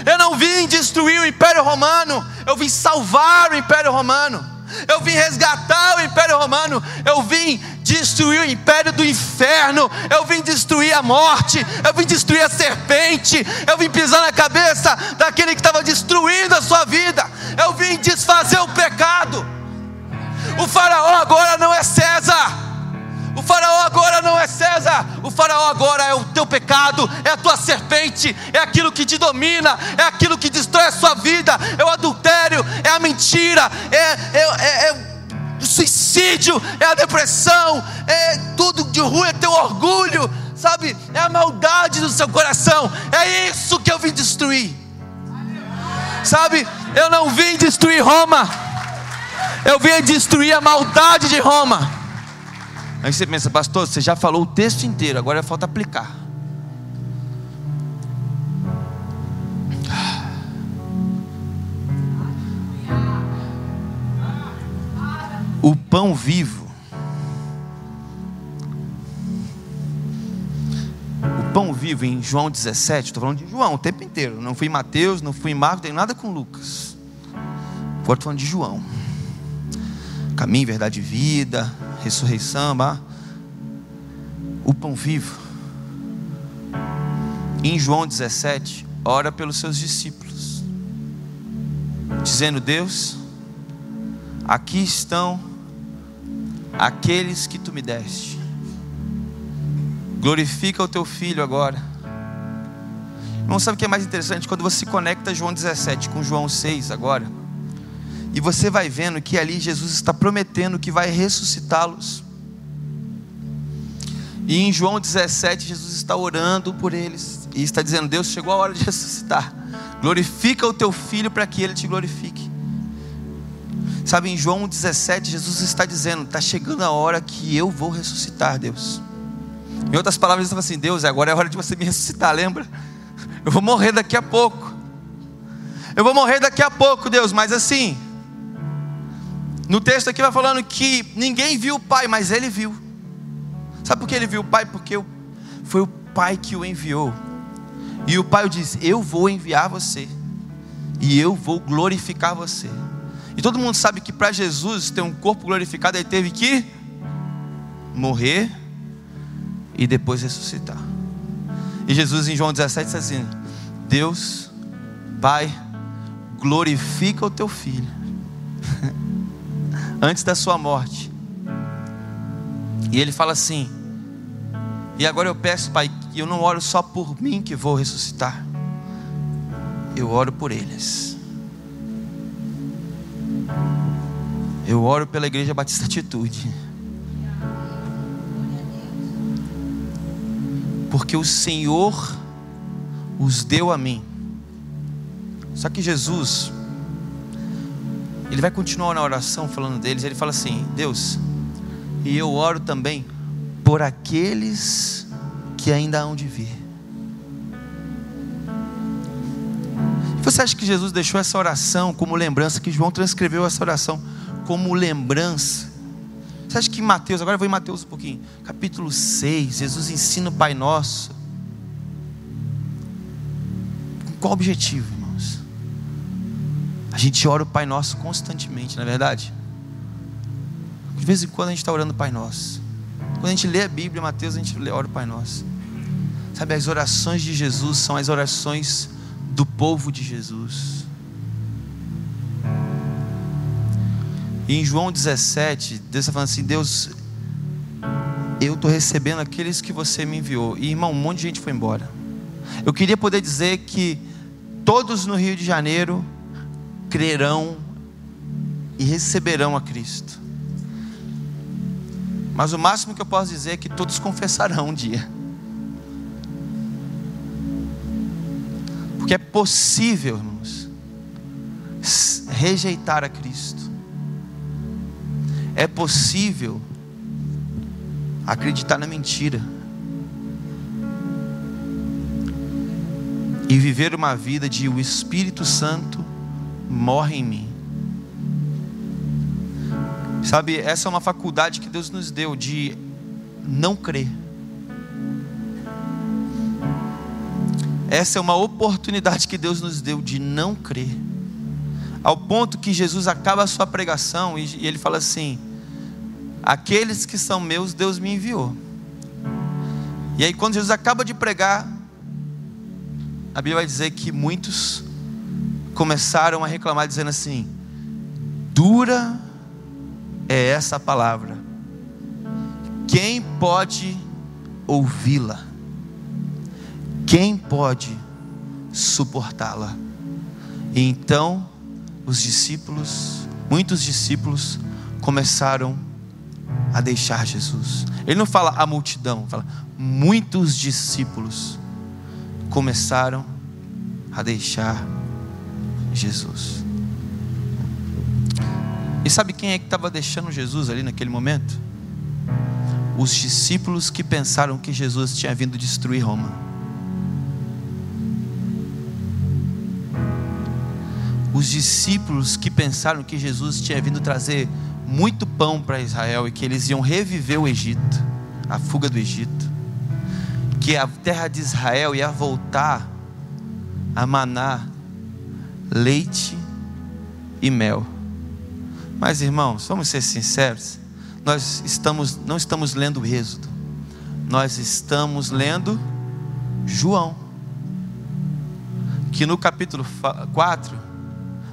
Eu não vim destruir o Império Romano, eu vim salvar o Império Romano. Eu vim resgatar o Império Romano, eu vim destruir o império do inferno, eu vim destruir a morte, eu vim destruir a serpente, eu vim pisar na cabeça daquele que estava destruindo a sua vida, eu vim desfazer o pecado. O Faraó agora não é César. O faraó agora não é César, o faraó agora é o teu pecado, é a tua serpente, é aquilo que te domina, é aquilo que destrói a sua vida, é o adultério, é a mentira, é, é, é, é o suicídio, é a depressão, é tudo de ruim, é teu orgulho, sabe? É a maldade do seu coração, é isso que eu vim destruir, sabe? Eu não vim destruir Roma, eu vim destruir a maldade de Roma. Aí você pensa, pastor, você já falou o texto inteiro, agora falta aplicar. O pão vivo. O pão vivo em João 17, estou falando de João o tempo inteiro. Não fui em Mateus, não fui em Marcos, tem nada com Lucas. Agora estou falando de João. Caminho, verdade e vida ressurreição, o pão vivo. Em João 17, ora pelos seus discípulos, dizendo: Deus, aqui estão aqueles que tu me deste. Glorifica o teu filho agora. Irmão, sabe o que é mais interessante? Quando você conecta João 17 com João 6 agora e você vai vendo que ali Jesus está prometendo que vai ressuscitá-los. E em João 17, Jesus está orando por eles e está dizendo: Deus, chegou a hora de ressuscitar. Glorifica o teu filho para que ele te glorifique. Sabe, em João 17, Jesus está dizendo: está chegando a hora que eu vou ressuscitar, Deus. Em outras palavras, ele estava assim: Deus, agora é a hora de você me ressuscitar, lembra? Eu vou morrer daqui a pouco. Eu vou morrer daqui a pouco, Deus, mas assim, no texto aqui vai falando que ninguém viu o Pai, mas ele viu. Sabe por que ele viu o Pai? Porque foi o Pai que o enviou. E o Pai disse: Eu vou enviar você. E eu vou glorificar você. E todo mundo sabe que para Jesus ter um corpo glorificado, ele teve que morrer e depois ressuscitar. E Jesus em João 17 diz assim: Deus, Pai, glorifica o teu filho antes da sua morte. E ele fala assim: E agora eu peço, Pai, que eu não oro só por mim que vou ressuscitar, eu oro por eles. Eu oro pela Igreja Batista Atitude. Porque o Senhor os deu a mim. Só que Jesus, ele vai continuar na oração falando deles. Ele fala assim: Deus, e eu oro também por aqueles que ainda hão de vir. Você acha que Jesus deixou essa oração como lembrança, que João transcreveu essa oração como lembrança? Você acha que Mateus, agora eu vou em Mateus um pouquinho, capítulo 6, Jesus ensina o Pai Nosso. Com qual objetivo? A gente ora o Pai Nosso constantemente, não é verdade? De vez em quando a gente está orando o Pai Nosso. Quando a gente lê a Bíblia, Mateus, a gente ora o Pai Nosso. Sabe, as orações de Jesus são as orações do povo de Jesus. E em João 17, Deus está falando assim: Deus, eu estou recebendo aqueles que você me enviou. E irmão, um monte de gente foi embora. Eu queria poder dizer que todos no Rio de Janeiro crerão e receberão a Cristo. Mas o máximo que eu posso dizer é que todos confessarão um dia. Porque é possível, irmãos, rejeitar a Cristo. É possível acreditar na mentira. E viver uma vida de o Espírito Santo morre em mim. Sabe, essa é uma faculdade que Deus nos deu de não crer. Essa é uma oportunidade que Deus nos deu de não crer. Ao ponto que Jesus acaba a sua pregação e ele fala assim: Aqueles que são meus, Deus me enviou. E aí, quando Jesus acaba de pregar, a Bíblia vai dizer que muitos começaram a reclamar, dizendo assim: Dura é essa palavra. Quem pode ouvi-la? Quem pode suportá-la? E então os discípulos, muitos discípulos, começaram a deixar Jesus. Ele não fala a multidão, fala muitos discípulos começaram a deixar Jesus. E sabe quem é que estava deixando Jesus ali naquele momento? Os discípulos que pensaram que Jesus tinha vindo destruir Roma. Os discípulos que pensaram que Jesus tinha vindo trazer muito pão para Israel e que eles iam reviver o Egito, a fuga do Egito, que a terra de Israel ia voltar a manar leite e mel. Mas irmãos, vamos ser sinceros, nós estamos, não estamos lendo o Êxodo, nós estamos lendo João, que no capítulo 4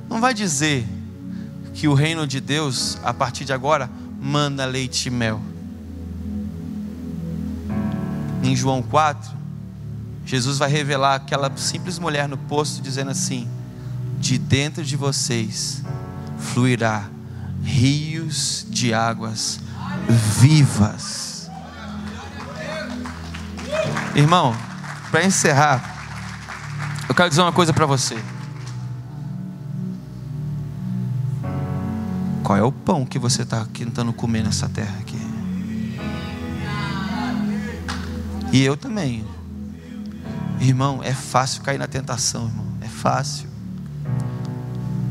não vai dizer que o reino de Deus, a partir de agora, manda leite e mel. Em João 4, Jesus vai revelar aquela simples mulher no poço, dizendo assim: De dentro de vocês fluirá rios de águas vivas. Irmão, para encerrar, eu quero dizer uma coisa para você. Qual é o pão que você está tentando comer nessa terra aqui? E eu também. Irmão, é fácil cair na tentação, irmão. É fácil.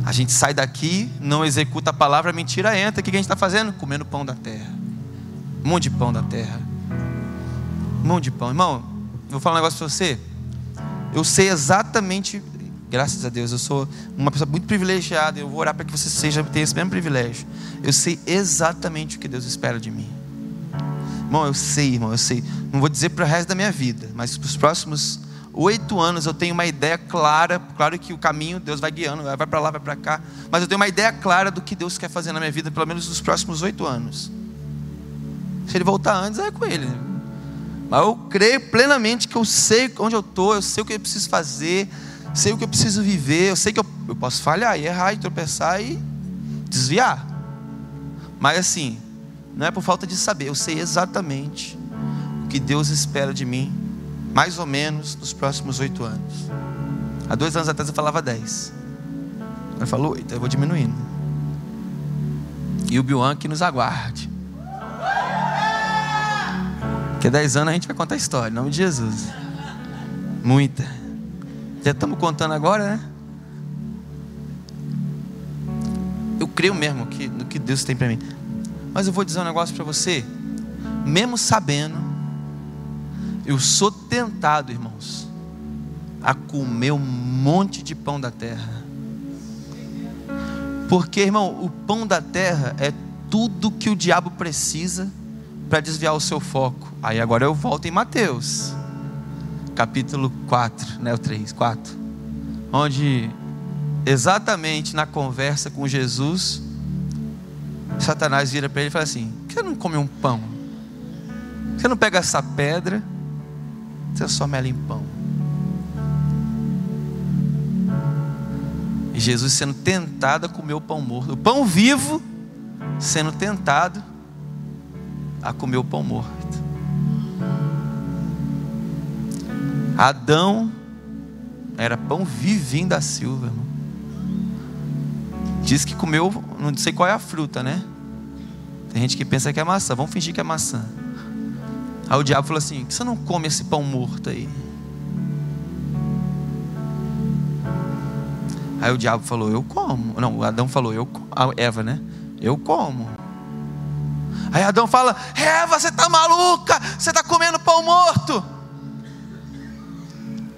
A gente sai daqui, não executa a palavra, mentira entra. O que a gente está fazendo? Comendo pão da terra. Um monte de pão da terra. Um monte de pão. Irmão, vou falar um negócio para você. Eu sei exatamente, graças a Deus, eu sou uma pessoa muito privilegiada. Eu vou orar para que você seja, tenha esse mesmo privilégio. Eu sei exatamente o que Deus espera de mim. Irmão, eu sei, irmão, eu sei. Não vou dizer para o resto da minha vida, mas para os próximos oito anos eu tenho uma ideia clara, claro que o caminho Deus vai guiando, vai para lá, vai para cá, mas eu tenho uma ideia clara do que Deus quer fazer na minha vida, pelo menos nos próximos oito anos. Se ele voltar antes, é com ele. Mas eu creio plenamente que eu sei onde eu estou, eu sei o que eu preciso fazer, sei o que eu preciso viver, eu sei que eu, eu posso falhar e errar e tropeçar e desviar. Mas assim, não é por falta de saber, eu sei exatamente o que Deus espera de mim mais ou menos nos próximos oito anos. Há dois anos atrás eu falava dez. Agora falou oito, eu vou diminuindo. E o Bian que nos aguarde. A 10 anos a gente vai contar a história, em nome de Jesus. Muita. Já estamos contando agora, né? Eu creio mesmo que, no que Deus tem para mim. Mas eu vou dizer um negócio para você. Mesmo sabendo, eu sou tentado, irmãos, a comer um monte de pão da terra. Porque, irmão, o pão da terra é tudo que o diabo precisa para desviar o seu foco. Aí agora eu volto em Mateus, capítulo 4, né, o 3, 4. Onde exatamente na conversa com Jesus, Satanás vira para ele e fala assim: Por que você não come um pão? Por que você não pega essa pedra, transforma ela em pão? E Jesus sendo tentado a comer o pão morto, o pão vivo sendo tentado a comer o pão morto. Adão era pão vivinho da Silva, irmão. Diz que comeu, não sei qual é a fruta, né? Tem gente que pensa que é maçã, vamos fingir que é maçã. Aí o diabo falou assim: que você não come esse pão morto aí? Aí o diabo falou: Eu como. Não, Adão falou: Eu como. Eva, né? Eu como. Aí Adão fala: Eva, você está maluca? Você está comendo pão morto.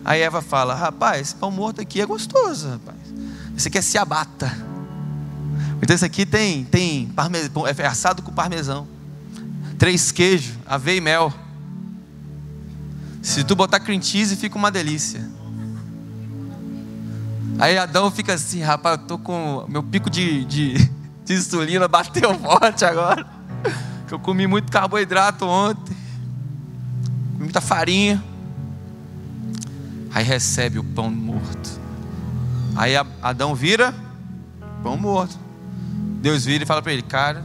Aí Eva fala: Rapaz, esse pão morto aqui é gostoso, rapaz. Esse aqui é ciabata. Então esse aqui tem, tem parmesão, é assado com parmesão. Três queijos, aveia e mel. Se tu botar cream cheese, fica uma delícia. Aí Adão fica assim, rapaz, eu tô com meu pico de, de, de insulina bateu forte agora. Que eu comi muito carboidrato ontem. Comi muita farinha. Aí recebe o pão morto. Aí Adão vira pão morto. Deus vira e fala para ele: Cara,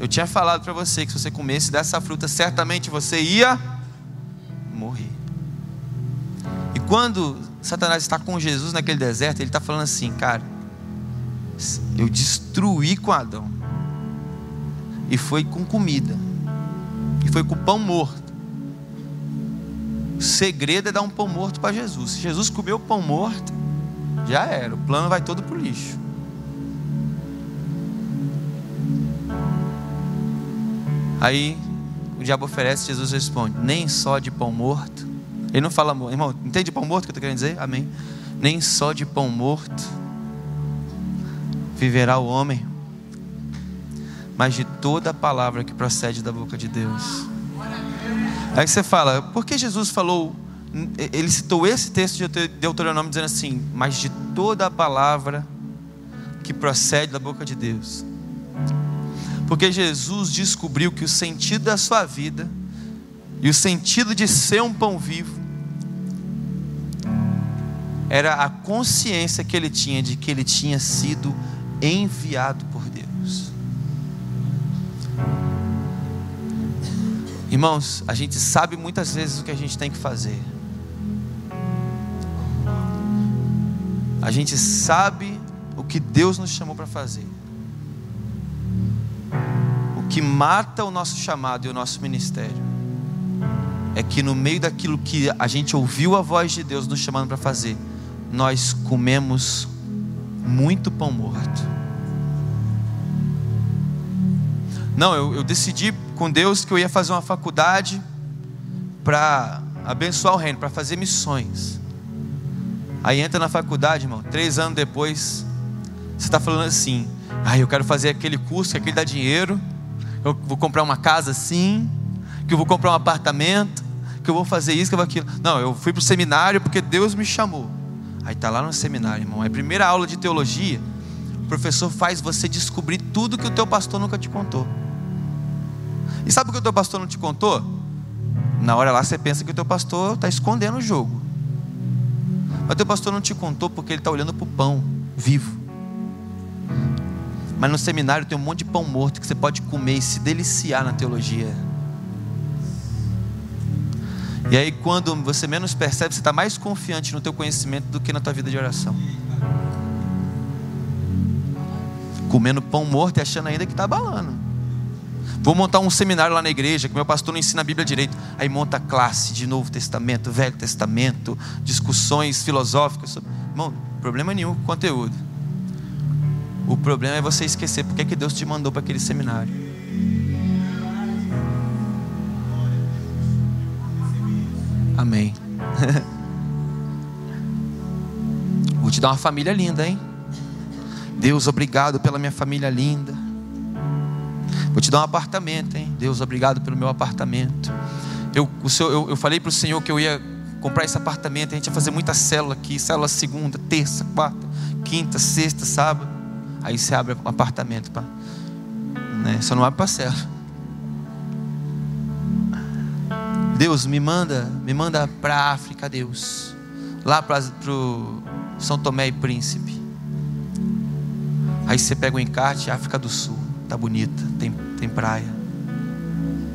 eu tinha falado para você que se você comesse dessa fruta, certamente você ia morrer. E quando Satanás está com Jesus naquele deserto, ele está falando assim: Cara, eu destruí com Adão e foi com comida, e foi com pão morto. O segredo é dar um pão morto para Jesus. Se Jesus comeu pão morto, já era, o plano vai todo para o lixo. Aí o diabo oferece, Jesus responde: Nem só de pão morto. Ele não fala, irmão, entende pão morto que eu estou querendo dizer? Amém. Nem só de pão morto viverá o homem, mas de toda a palavra que procede da boca de Deus. Aí você fala, por que Jesus falou, ele citou esse texto de Deuteronômio dizendo assim, mas de toda a palavra que procede da boca de Deus. Porque Jesus descobriu que o sentido da sua vida e o sentido de ser um pão vivo era a consciência que ele tinha de que ele tinha sido enviado por Deus. Irmãos, a gente sabe muitas vezes o que a gente tem que fazer. A gente sabe o que Deus nos chamou para fazer. Que mata o nosso chamado e o nosso ministério é que no meio daquilo que a gente ouviu a voz de Deus nos chamando para fazer, nós comemos muito pão morto. Não, eu, eu decidi com Deus que eu ia fazer uma faculdade para abençoar o reino, para fazer missões. Aí entra na faculdade, irmão, três anos depois, você está falando assim: ah, eu quero fazer aquele curso, que aquele dá dinheiro, eu vou comprar uma casa assim, que eu vou comprar um apartamento, que eu vou fazer isso, que eu vou aquilo. Não, eu fui para o seminário porque Deus me chamou. Aí está lá no seminário, irmão. É a primeira aula de teologia. O professor faz você descobrir tudo que o teu pastor nunca te contou. E sabe o que o teu pastor não te contou? Na hora lá você pensa que o teu pastor está escondendo o jogo. Mas o teu pastor não te contou porque ele está olhando para o pão vivo. Mas no seminário tem um monte de pão morto que você pode comer e se deliciar na teologia. E aí quando você menos percebe, você está mais confiante no teu conhecimento do que na tua vida de oração. Comendo pão morto e achando ainda que está balando. Vou montar um seminário lá na igreja, que meu pastor não ensina a Bíblia direito. Aí monta classe de Novo Testamento, Velho Testamento, discussões filosóficas. Sobre... Irmão, problema nenhum com conteúdo. O problema é você esquecer porque é que Deus te mandou para aquele seminário. Amém. Vou te dar uma família linda, hein? Deus, obrigado pela minha família linda. Vou te dar um apartamento, hein? Deus, obrigado pelo meu apartamento. Eu, o senhor, eu, eu falei para o Senhor que eu ia comprar esse apartamento. A gente ia fazer muita célula aqui: célula segunda, terça, quarta, quinta, sexta, sábado. Aí você abre um apartamento, pá. Né? Só não abre para. Deus, me manda, me manda para a África, Deus. Lá para o São Tomé e Príncipe. Aí você pega o encarte, África do Sul. Tá bonita, tem, tem praia.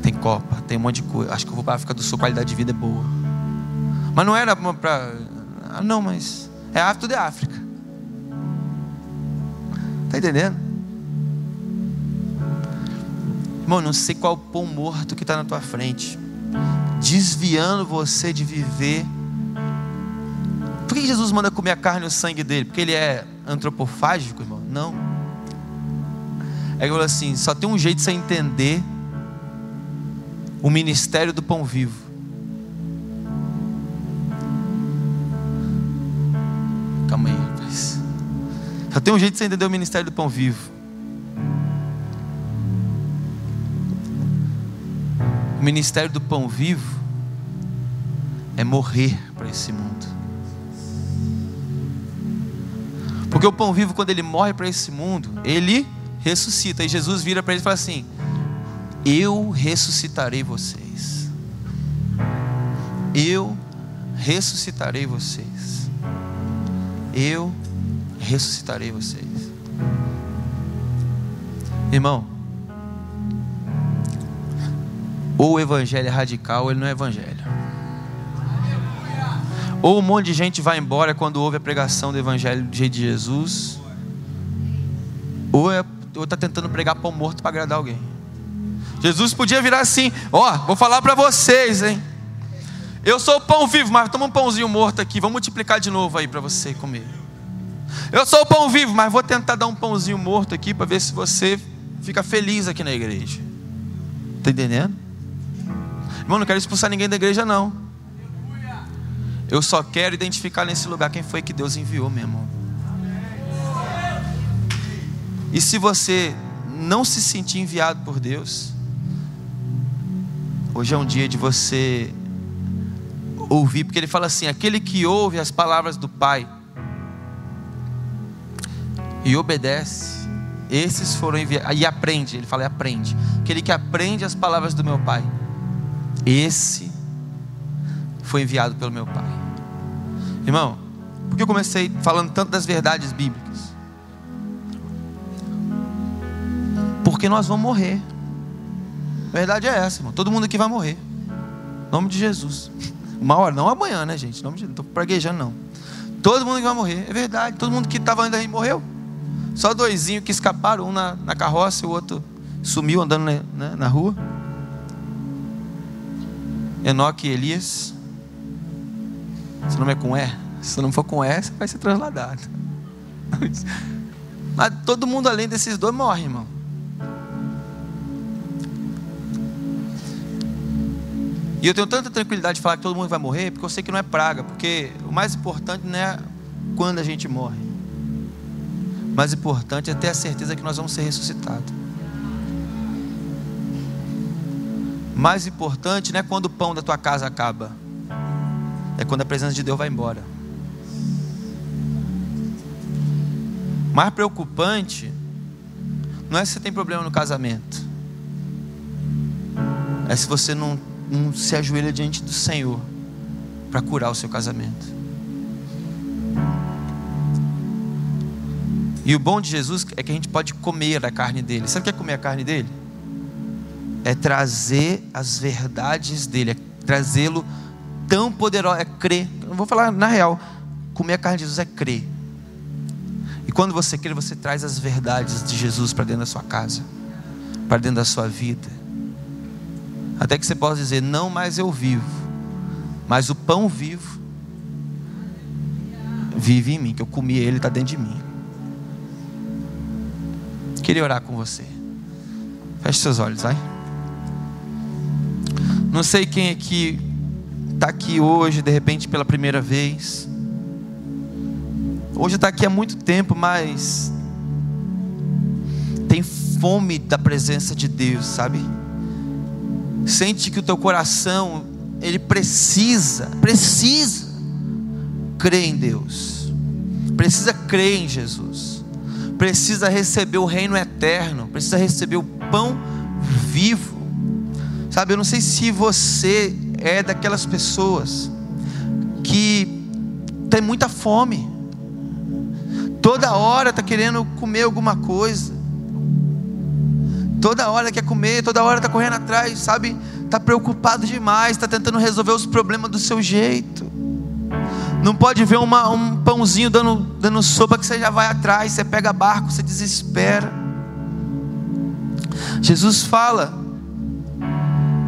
Tem copa, tem um monte de coisa. Acho que eu vou para África do Sul, qualidade de vida é boa. Mas não era para. Ah, não, mas. É tudo é África. Tá entendendo? Irmão, não sei qual pão morto que está na tua frente desviando você de viver. Por que Jesus manda comer a carne e o sangue dele? Porque ele é antropofágico, irmão? Não. É que assim: só tem um jeito de você entender o ministério do pão vivo. Só tem um jeito de você entender o ministério do pão vivo. O ministério do pão vivo é morrer para esse mundo. Porque o pão vivo, quando ele morre para esse mundo, ele ressuscita. E Jesus vira para ele e fala assim: Eu ressuscitarei vocês. Eu ressuscitarei vocês. Eu ressuscitarei vocês. Irmão, ou o evangelho é radical, ou ele não é evangelho. Ou um monte de gente vai embora quando ouve a pregação do evangelho de Jesus, ou é, está tentando pregar pão morto para agradar alguém. Jesus podia virar assim: Ó, oh, vou falar para vocês, hein? Eu sou o pão vivo, mas toma um pãozinho morto aqui, vou multiplicar de novo aí para você comer. Eu sou o pão vivo, mas vou tentar dar um pãozinho morto aqui para ver se você fica feliz aqui na igreja. Está entendendo? Irmão, não quero expulsar ninguém da igreja, não. Eu só quero identificar nesse lugar quem foi que Deus enviou, meu irmão. E se você não se sentir enviado por Deus, hoje é um dia de você ouvir, porque ele fala assim: aquele que ouve as palavras do Pai e obedece, esses foram enviados, e aprende, ele fala: aprende. Aquele que aprende as palavras do meu Pai esse foi enviado pelo meu Pai. Irmão, por que eu comecei falando tanto das verdades bíblicas? Porque nós vamos morrer. A verdade é essa, irmão. Todo mundo aqui vai morrer. Em nome de Jesus. Uma hora, não amanhã, né, gente? Em nome de... Não estou praguejando, não. Todo mundo que vai morrer. É verdade. Todo mundo que estava ainda aí morreu. Só doisinho que escaparam, um na, na carroça e o outro sumiu andando né, na rua. Enoque e Elias. Seu nome é com E? Se não for com E, você vai ser trasladado. Mas todo mundo além desses dois morre, irmão. E eu tenho tanta tranquilidade de falar que todo mundo vai morrer, porque eu sei que não é praga, porque o mais importante não é quando a gente morre. Mais importante é ter a certeza que nós vamos ser ressuscitados. Mais importante não é quando o pão da tua casa acaba, é quando a presença de Deus vai embora. Mais preocupante não é se você tem problema no casamento, é se você não, não se ajoelha diante do Senhor para curar o seu casamento. E o bom de Jesus é que a gente pode comer a carne dele. Sabe o que é comer a carne dele? é trazer as verdades dele, é trazê-lo tão poderoso, é crer. Eu vou falar na real, comer a carne de Jesus é crer. E quando você crê, você traz as verdades de Jesus para dentro da sua casa, para dentro da sua vida. Até que você possa dizer: Não mais eu vivo, mas o pão vivo vive em mim, que eu comi ele, está dentro de mim. Queria orar com você. Feche seus olhos, vai. Não sei quem aqui está aqui hoje, de repente pela primeira vez. Hoje está aqui há muito tempo, mas tem fome da presença de Deus, sabe? Sente que o teu coração, ele precisa, precisa crer em Deus, precisa crer em Jesus, precisa receber o reino eterno, precisa receber o pão vivo. Sabe, eu não sei se você é daquelas pessoas que tem muita fome, toda hora está querendo comer alguma coisa, toda hora quer comer, toda hora está correndo atrás, sabe? Está preocupado demais, está tentando resolver os problemas do seu jeito. Não pode ver uma, um pãozinho dando, dando sopa que você já vai atrás, você pega barco, você desespera. Jesus fala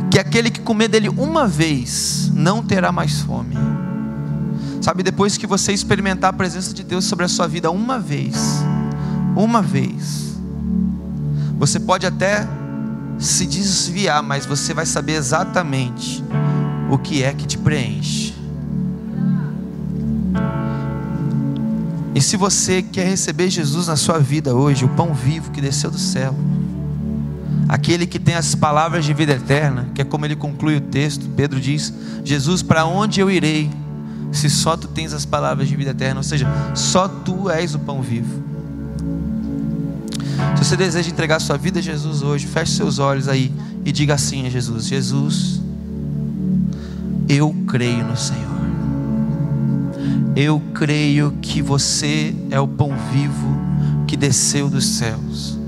que aquele que comer dele uma vez não terá mais fome. Sabe, depois que você experimentar a presença de Deus sobre a sua vida uma vez, uma vez, você pode até se desviar, mas você vai saber exatamente o que é que te preenche. E se você quer receber Jesus na sua vida hoje, o pão vivo que desceu do céu, aquele que tem as palavras de vida eterna, que é como ele conclui o texto, Pedro diz: Jesus, para onde eu irei, se só tu tens as palavras de vida eterna? Ou seja, só tu és o pão vivo. Se você deseja entregar sua vida a Jesus hoje, feche seus olhos aí e diga assim a Jesus: Jesus, eu creio no Senhor. Eu creio que você é o pão vivo que desceu dos céus